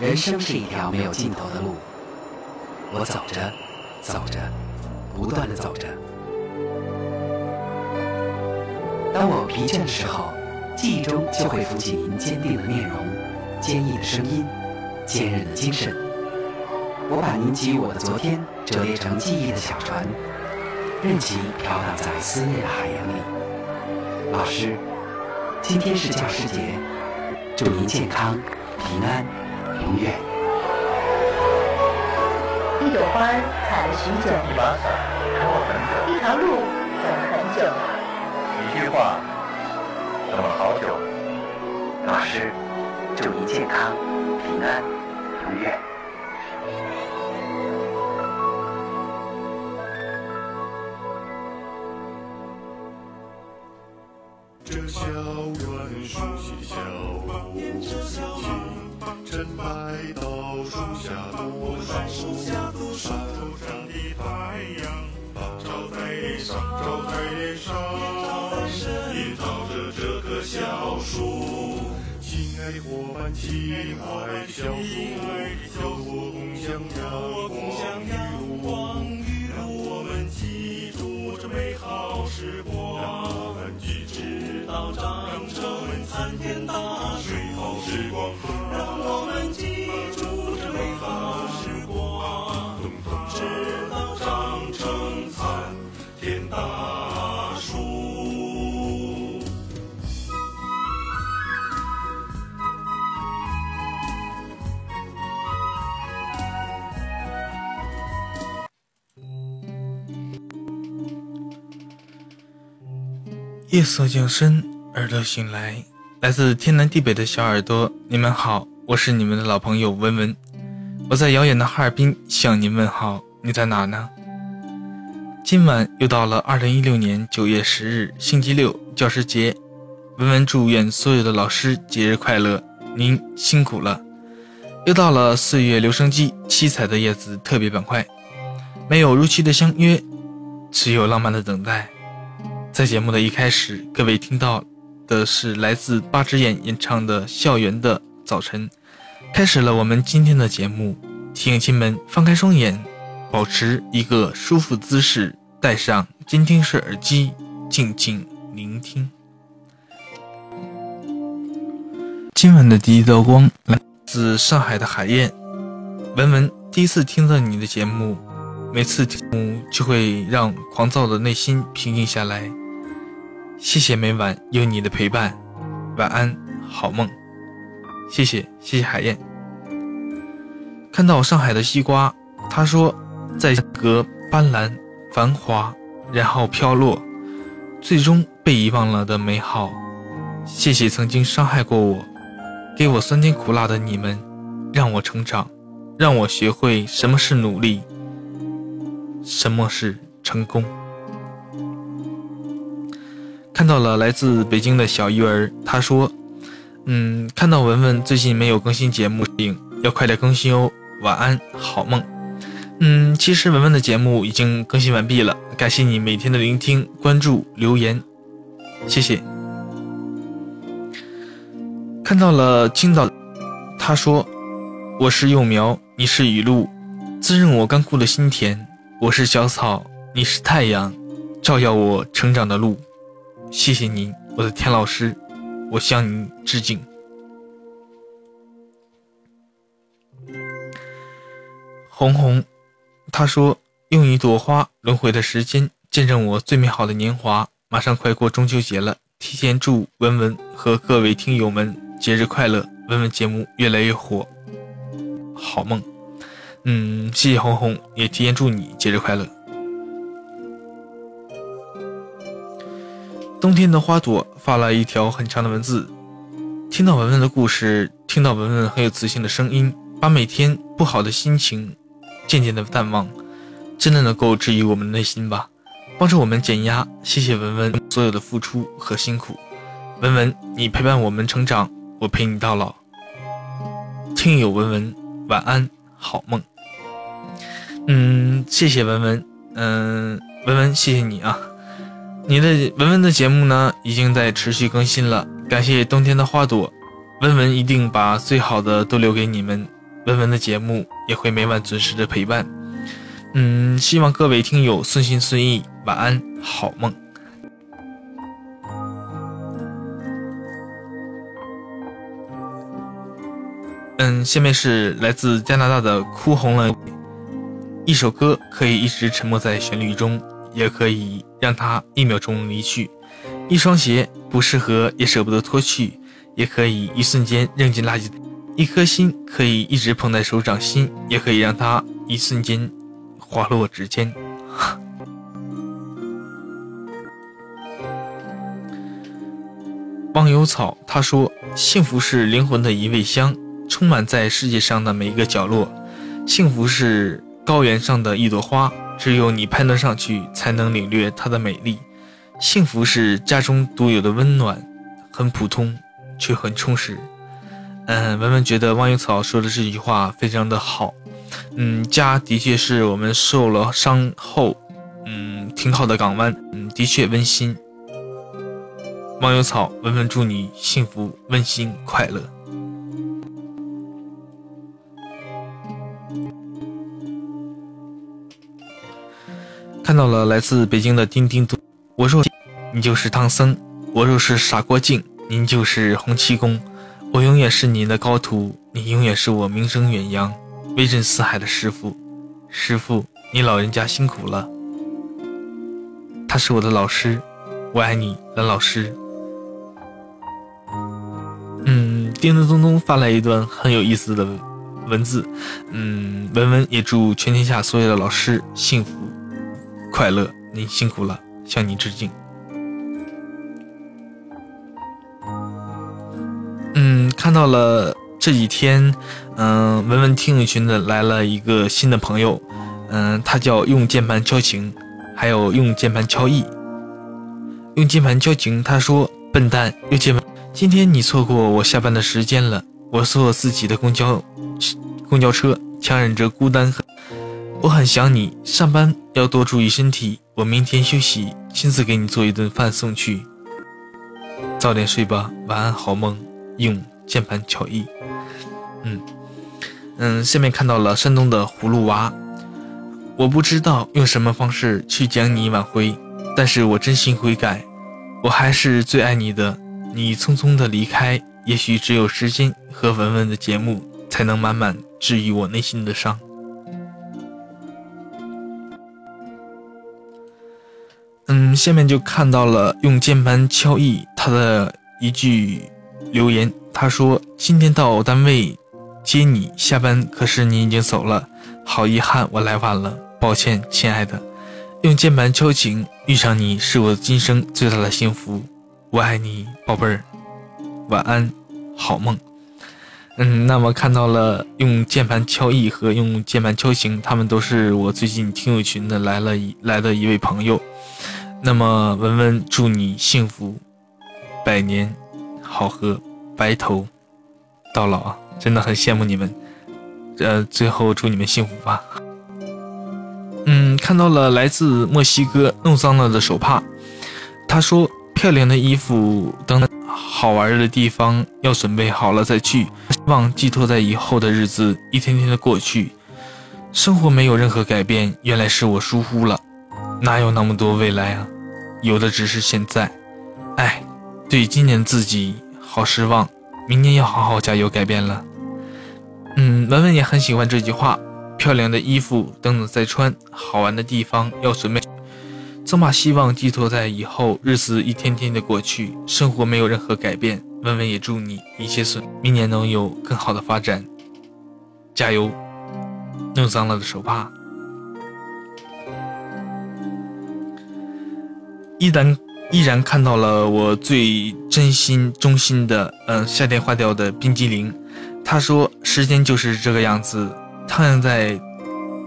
人生是一条没有尽头的路，我走着，走着，不断的走着。当我疲倦的时候，记忆中就会浮起您坚定的面容、坚毅的声音、坚韧的精神。我把您给予我的昨天折叠成记忆的小船，任其飘荡在思念的海洋里。老师，今天是教师节，祝您健康、平安。永远。一朵花采了许久，一把伞撑了很久，一条路走了很久，一句话等了好久。老师，祝您健康、平安、永远。伙伴，亲爱的小树，和我共享阳光雨露，让我们记住这美好时光，让我们记直到长成参天大树。美好时光和让我们记。夜色降深，耳朵醒来，来自天南地北的小耳朵，你们好，我是你们的老朋友文文，我在遥远的哈尔滨向您问好，你在哪呢？今晚又到了二零一六年九月十日星期六教师节，文文祝愿所有的老师节日快乐，您辛苦了。又到了岁月留声机七彩的叶子特别板块，没有如期的相约，只有浪漫的等待。在节目的一开始，各位听到的是来自八只眼演唱的《校园的早晨》，开始了我们今天的节目。提醒们放开双眼，保持一个舒服姿势，戴上监听式耳机，静静聆听。今晚的第一道光来自上海的海燕，文文第一次听到你的节目，每次听就会让狂躁的内心平静下来。谢谢每晚有你的陪伴，晚安，好梦。谢谢，谢谢海燕。看到上海的西瓜，他说，在隔斑斓、繁华，然后飘落，最终被遗忘了的美好。谢谢曾经伤害过我，给我酸甜苦辣的你们，让我成长，让我学会什么是努力，什么是成功。到了来自北京的小鱼儿，他说：“嗯，看到文文最近没有更新节目，要快点更新哦。晚安，好梦。嗯，其实文文的节目已经更新完毕了，感谢你每天的聆听、关注、留言，谢谢。看到了青岛，他说：我是幼苗，你是雨露，滋润我干枯的心田；我是小草，你是太阳，照耀我成长的路。”谢谢您，我的田老师，我向您致敬。红红，他说：“用一朵花轮回的时间，见证我最美好的年华。马上快过中秋节了，提前祝文文和各位听友们节日快乐，文文节目越来越火，好梦。”嗯，谢谢红红，也提前祝你节日快乐。冬天的花朵发了一条很长的文字，听到文文的故事，听到文文很有磁性的声音，把每天不好的心情渐渐的淡忘，真的能够治愈我们的内心吧，帮助我们减压。谢谢文文所有的付出和辛苦，文文，你陪伴我们成长，我陪你到老。听友文文，晚安，好梦。嗯，谢谢文文，嗯，文文，谢谢你啊。你的文文的节目呢，已经在持续更新了。感谢冬天的花朵，文文一定把最好的都留给你们。文文的节目也会每晚准时的陪伴。嗯，希望各位听友顺心顺意，晚安，好梦。嗯，下面是来自加拿大的哭红了。一首歌可以一直沉默在旋律中，也可以让它一秒钟离去。一双鞋不适合也舍不得脱去，也可以一瞬间扔进垃圾。一颗心可以一直捧在手掌心，也可以让它一瞬间滑落指尖。忘忧草他说：“幸福是灵魂的一味香。”充满在世界上的每一个角落，幸福是高原上的一朵花，只有你攀登上去，才能领略它的美丽。幸福是家中独有的温暖，很普通，却很充实。嗯，文文觉得忘忧草说的这句话非常的好。嗯，家的确是我们受了伤后，嗯，挺好的港湾。嗯，的确温馨。忘忧草，文文祝你幸福、温馨、快乐。看到了来自北京的丁丁读，我若你就是唐僧，我若是傻郭靖，您就是洪七公，我永远是您的高徒，你永远是我名声远扬、威震四海的师傅。师傅，你老人家辛苦了。他是我的老师，我爱你，蓝老师。嗯，叮叮咚咚发来一段很有意思的文字。嗯，文文也祝全天下所有的老师幸福。快乐，您辛苦了，向你致敬。嗯，看到了这几天，嗯，文文听友群的来了一个新的朋友，嗯，他叫用键盘敲情，还有用键盘敲意。用键盘敲情，他说：“笨蛋，用键盘，今天你错过我下班的时间了。我坐自己的公交，公交车，强忍着孤单。”我很想你，上班要多注意身体。我明天休息，亲自给你做一顿饭送去。早点睡吧，晚安，好梦。用键盘巧艺。嗯嗯，下面看到了山东的葫芦娃。我不知道用什么方式去将你挽回，但是我真心悔改。我还是最爱你的。你匆匆的离开，也许只有时间和文文的节目，才能满满治愈我内心的伤。嗯，下面就看到了用键盘敲意他的一句留言，他说：“今天到单位接你下班，可是你已经走了，好遗憾，我来晚了，抱歉，亲爱的。用键盘敲情，遇上你是我今生最大的幸福，我爱你，宝贝儿，晚安，好梦。”嗯，那么看到了用键盘敲意和用键盘敲情，他们都是我最近听友群的来了一来的一位朋友。那么文文祝你幸福，百年好合，白头到老啊！真的很羡慕你们，呃，最后祝你们幸福吧。嗯，看到了来自墨西哥弄脏了的手帕，他说漂亮的衣服等好玩的地方要准备好了再去，希望寄托在以后的日子一天天的过去，生活没有任何改变，原来是我疏忽了。哪有那么多未来啊？有的只是现在。哎，对今年自己好失望，明年要好好加油改变了。嗯，文文也很喜欢这句话：漂亮的衣服等等再穿，好玩的地方要准备，总把希望寄托在以后，日子一天天的过去，生活没有任何改变。文文也祝你一切顺，明年能有更好的发展。加油！弄脏了的手帕。依然依然看到了我最真心衷心的，嗯，夏天化掉的冰激凌。他说：“时间就是这个样子，徜徉在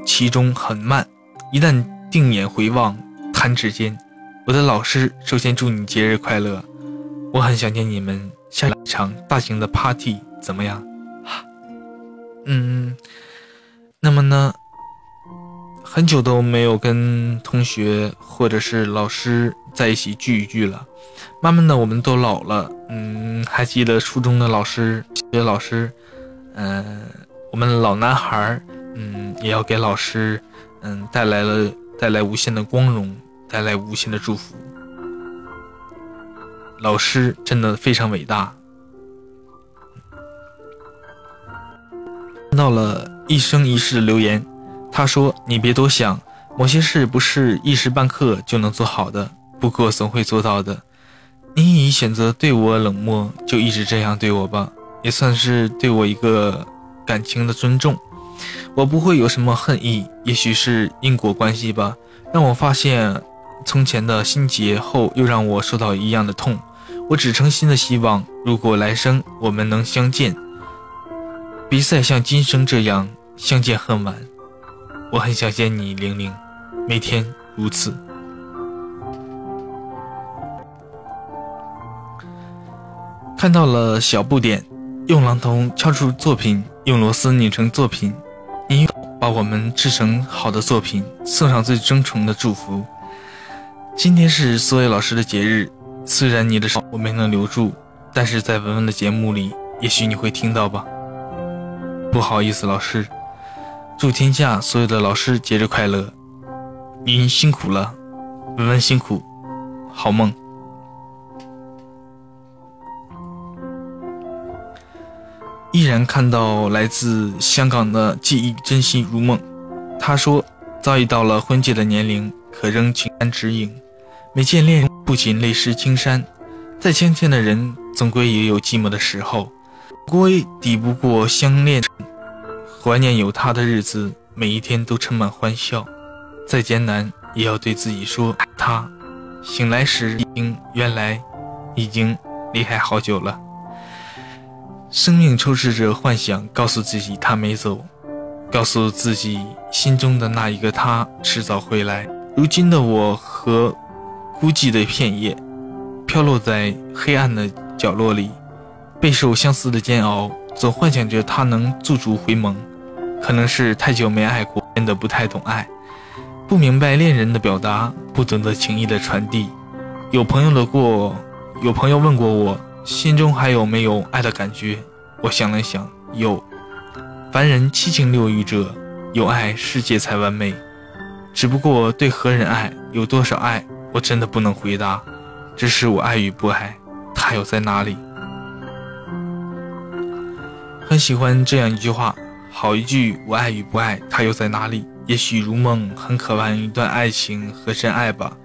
其中很慢。一旦定眼回望，弹指间。”我的老师，首先祝你节日快乐。我很想念你们，下一场大型的 party 怎么样？嗯，那么呢？很久都没有跟同学或者是老师在一起聚一聚了，慢慢的我们都老了。嗯，还记得初中的老师、学老师，嗯，我们老男孩，嗯，也要给老师，嗯，带来了带来无限的光荣，带来无限的祝福。老师真的非常伟大。看到了一生一世的留言，他说：“你别多想，某些事不是一时半刻就能做好的，不过总会做到的。你已选择对我冷漠，就一直这样对我吧，也算是对我一个感情的尊重。我不会有什么恨意，也许是因果关系吧，让我发现从前的心结后，又让我受到一样的痛。我只诚心的希望，如果来生我们能相见。”比赛像今生这样相见恨晚，我很想见你，玲玲，每天如此。看到了小不点，用榔头敲出作品，用螺丝拧成作品，您把我们制成好的作品，送上最真诚的祝福。今天是所有老师的节日，虽然你的手我没能留住，但是在文文的节目里，也许你会听到吧。不好意思，老师，祝天下所有的老师节日快乐！您辛苦了，文文辛苦，好梦。依然看到来自香港的记忆，真心如梦。他说，早已到了婚戒的年龄，可仍情难指引。每见恋人，不仅泪湿青衫，再相见的人，总归也有寂寞的时候。归抵不过相恋，怀念有他的日子，每一天都充满欢笑。再艰难，也要对自己说他。醒来时，已经原来已经离开好久了。生命充斥着幻想，告诉自己他没走，告诉自己心中的那一个他迟早会来。如今的我和孤寂的片叶，飘落在黑暗的角落里。备受相思的煎熬，总幻想着他能驻足回眸。可能是太久没爱过，变得不太懂爱，不明白恋人的表达，不懂得情谊的传递。有朋友的过，有朋友问过我，心中还有没有爱的感觉？我想了想，有。凡人七情六欲者，有爱世界才完美。只不过对何人爱，有多少爱，我真的不能回答。只是我爱与不爱，他又在哪里？很喜欢这样一句话，好一句“我爱与不爱，他又在哪里？”也许如梦，很渴望一段爱情和真爱吧。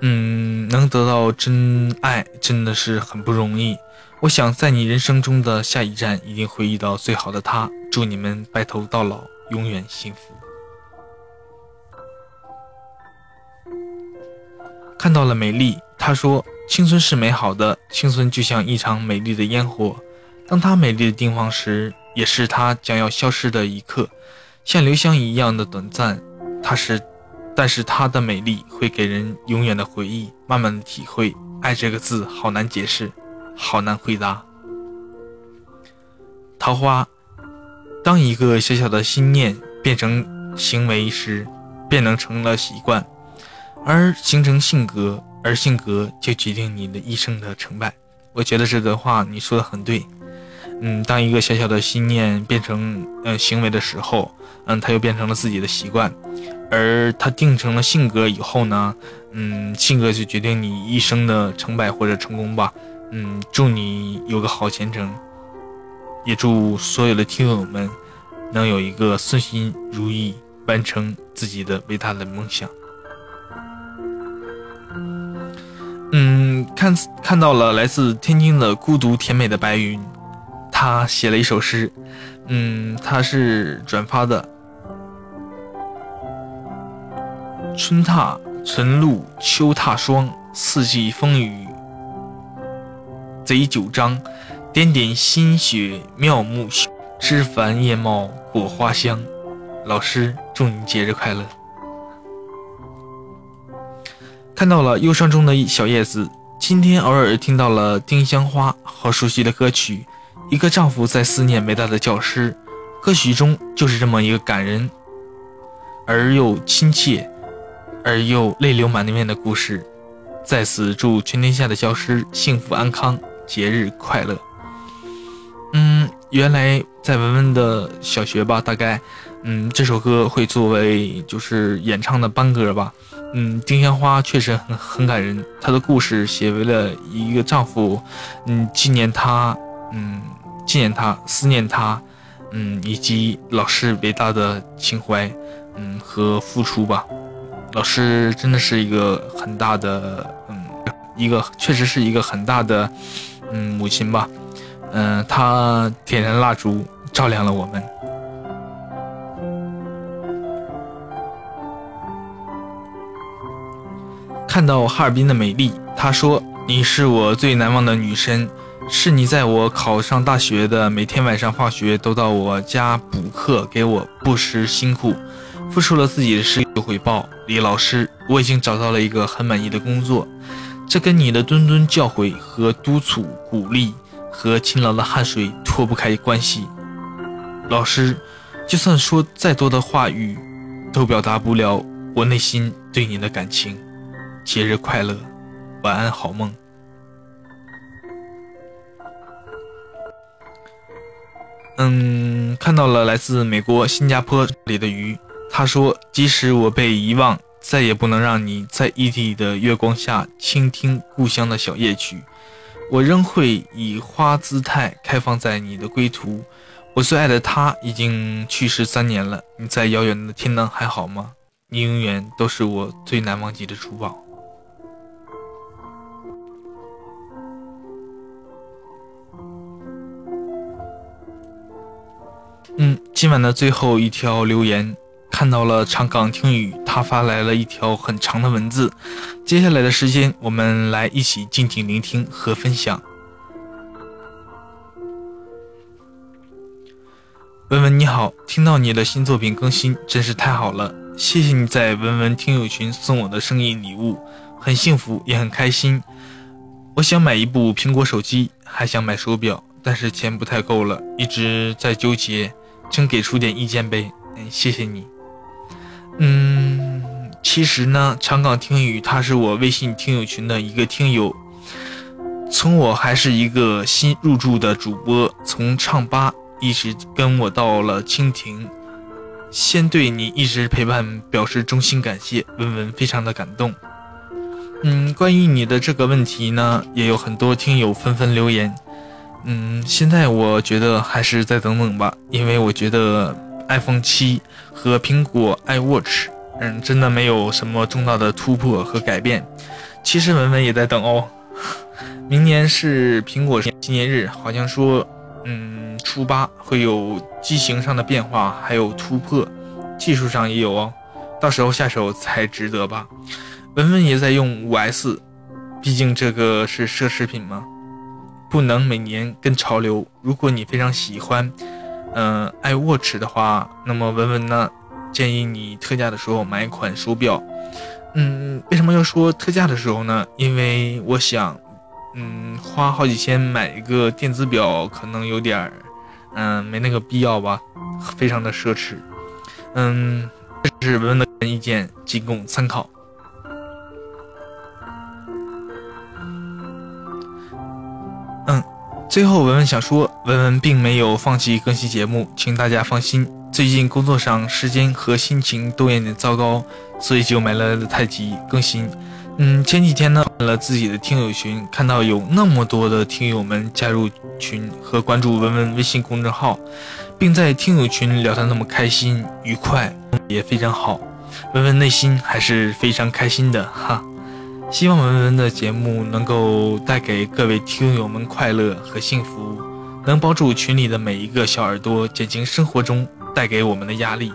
嗯，能得到真爱真的是很不容易。我想在你人生中的下一站，一定会遇到最好的他。祝你们白头到老，永远幸福。看到了美丽，他说：“青春是美好的，青春就像一场美丽的烟火。”当它美丽的地方时，也是它将要消失的一刻，像流香一样的短暂。它是，但是它的美丽会给人永远的回忆，慢慢的体会。爱这个字好难解释，好难回答。桃花，当一个小小的心念变成行为时，便能成了习惯，而形成性格，而性格就决定你的一生的成败。我觉得这段话你说的很对。嗯，当一个小小的心念变成嗯行为的时候，嗯，它又变成了自己的习惯，而它定成了性格以后呢，嗯，性格就决定你一生的成败或者成功吧。嗯，祝你有个好前程，也祝所有的听友们能有一个顺心如意，完成自己的伟大的梦想。嗯，看看到了来自天津的孤独甜美的白云。他写了一首诗，嗯，他是转发的。春踏晨露秋踏霜，四季风雨贼九章。点点新雪妙木，枝繁叶茂果花香。老师，祝你节日快乐！看到了忧伤中的小叶子，今天偶尔听到了丁香花，好熟悉的歌曲。一个丈夫在思念伟大的教师，歌曲中就是这么一个感人而又亲切，而又泪流满面的故事。在此祝全天下的教师幸福安康，节日快乐。嗯，原来在文文的小学吧，大概，嗯，这首歌会作为就是演唱的班歌吧。嗯，丁香花确实很很感人，她的故事写为了一个丈夫，嗯，纪念她，嗯，纪念她，思念她，嗯，以及老师伟大的情怀，嗯和付出吧。老师真的是一个很大的，嗯，一个确实是一个很大的，嗯，母亲吧。嗯，她点燃蜡烛，照亮了我们。看到哈尔滨的美丽，他说：“你是我最难忘的女生，是你在我考上大学的每天晚上放学都到我家补课，给我不辞辛苦，付出了自己的事业回报。李老师，我已经找到了一个很满意的工作，这跟你的谆谆教诲和督促鼓励和勤劳的汗水脱不开关系。老师，就算说再多的话语，都表达不了我内心对你的感情。”节日快乐，晚安，好梦。嗯，看到了来自美国新加坡里的鱼，他说：“即使我被遗忘，再也不能让你在异地的月光下倾听故乡的小夜曲。我仍会以花姿态开放在你的归途。我最爱的他已经去世三年了，你在遥远的天南还好吗？你永远都是我最难忘记的珠宝。”嗯，今晚的最后一条留言，看到了长岗听雨，他发来了一条很长的文字。接下来的时间，我们来一起静静聆听和分享。文文你好，听到你的新作品更新，真是太好了，谢谢你在文文听友群送我的生日礼物，很幸福也很开心。我想买一部苹果手机，还想买手表，但是钱不太够了，一直在纠结。请给出点意见呗，嗯，谢谢你。嗯，其实呢，长岗听雨他是我微信听友群的一个听友，从我还是一个新入驻的主播，从唱吧一直跟我到了蜻蜓，先对你一直陪伴表示衷心感谢，文文非常的感动。嗯，关于你的这个问题呢，也有很多听友纷纷留言。嗯，现在我觉得还是再等等吧，因为我觉得 iPhone 七和苹果 iWatch，嗯，真的没有什么重大的突破和改变。其实文文也在等哦，明年是苹果纪念日，好像说，嗯，初八会有机型上的变化，还有突破，技术上也有哦，到时候下手才值得吧。文文也在用五 S，毕竟这个是奢侈品嘛。不能每年跟潮流。如果你非常喜欢，嗯，iWatch 的话，那么文文呢，建议你特价的时候买一款手表。嗯，为什么要说特价的时候呢？因为我想，嗯，花好几千买一个电子表，可能有点儿，嗯，没那个必要吧，非常的奢侈。嗯，这是文文的意见，仅供参考。最后，文文想说，文文并没有放弃更新节目，请大家放心。最近工作上时间和心情都有点糟糕，所以就买了太急更新。嗯，前几天呢，了自己的听友群，看到有那么多的听友们加入群和关注文文微信公众号，并在听友群聊得那么开心愉快，也非常好。文文内心还是非常开心的哈。希望文文的节目能够带给各位听友们快乐和幸福，能帮助群里的每一个小耳朵减轻生活中带给我们的压力。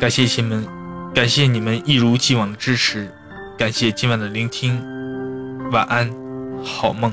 感谢亲们，感谢你们一如既往的支持，感谢今晚的聆听。晚安，好梦。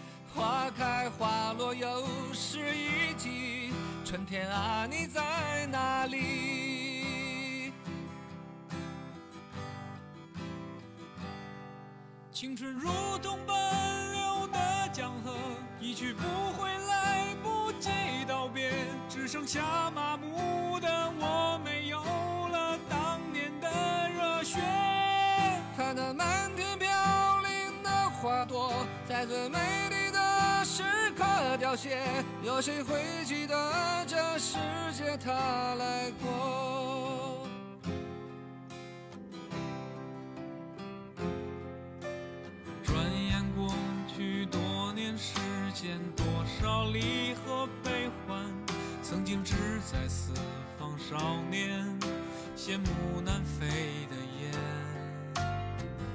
花开花落又是一季，春天啊，你在哪里？青春如同奔流的江河，一去不回，来不及道别，只剩下麻木的我，没有了当年的热血。看那满天飘零的花朵，在最美丽凋谢，有谁会记得这世界它来过？转眼过去多年时间，多少离合悲欢，曾经志在四方少年，羡慕南飞的。